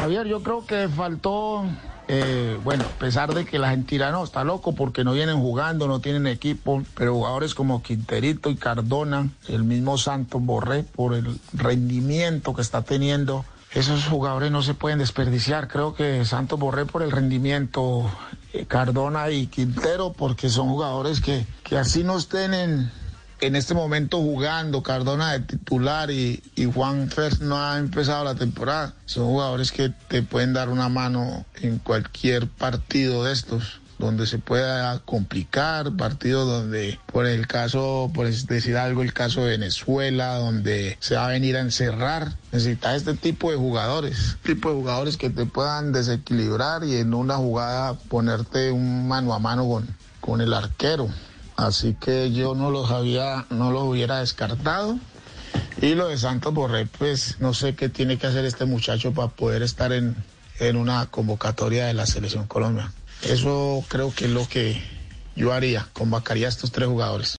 Javier, yo creo que faltó eh, bueno, a pesar de que la gente dirá, no, está loco porque no vienen jugando, no tienen equipo, pero jugadores como Quinterito y Cardona, el mismo Santos Borré, por el rendimiento que está teniendo, esos jugadores no se pueden desperdiciar. Creo que Santos Borré por el rendimiento, eh, Cardona y Quintero, porque son jugadores que, que así no estén en, en este momento jugando, Cardona de titular y, Juan Fer no ha empezado la temporada. Son jugadores que te pueden dar una mano en cualquier partido de estos donde se pueda complicar, partidos donde, por el caso, por decir algo, el caso de Venezuela, donde se va a venir a encerrar. Necesitas este tipo de jugadores, tipo de jugadores que te puedan desequilibrar y en una jugada ponerte un mano a mano con, con el arquero. Así que yo no los había, no los hubiera descartado. Y lo de Santos Borré, pues no sé qué tiene que hacer este muchacho para poder estar en, en una convocatoria de la Selección Colombia. Eso creo que es lo que yo haría, convocaría a estos tres jugadores.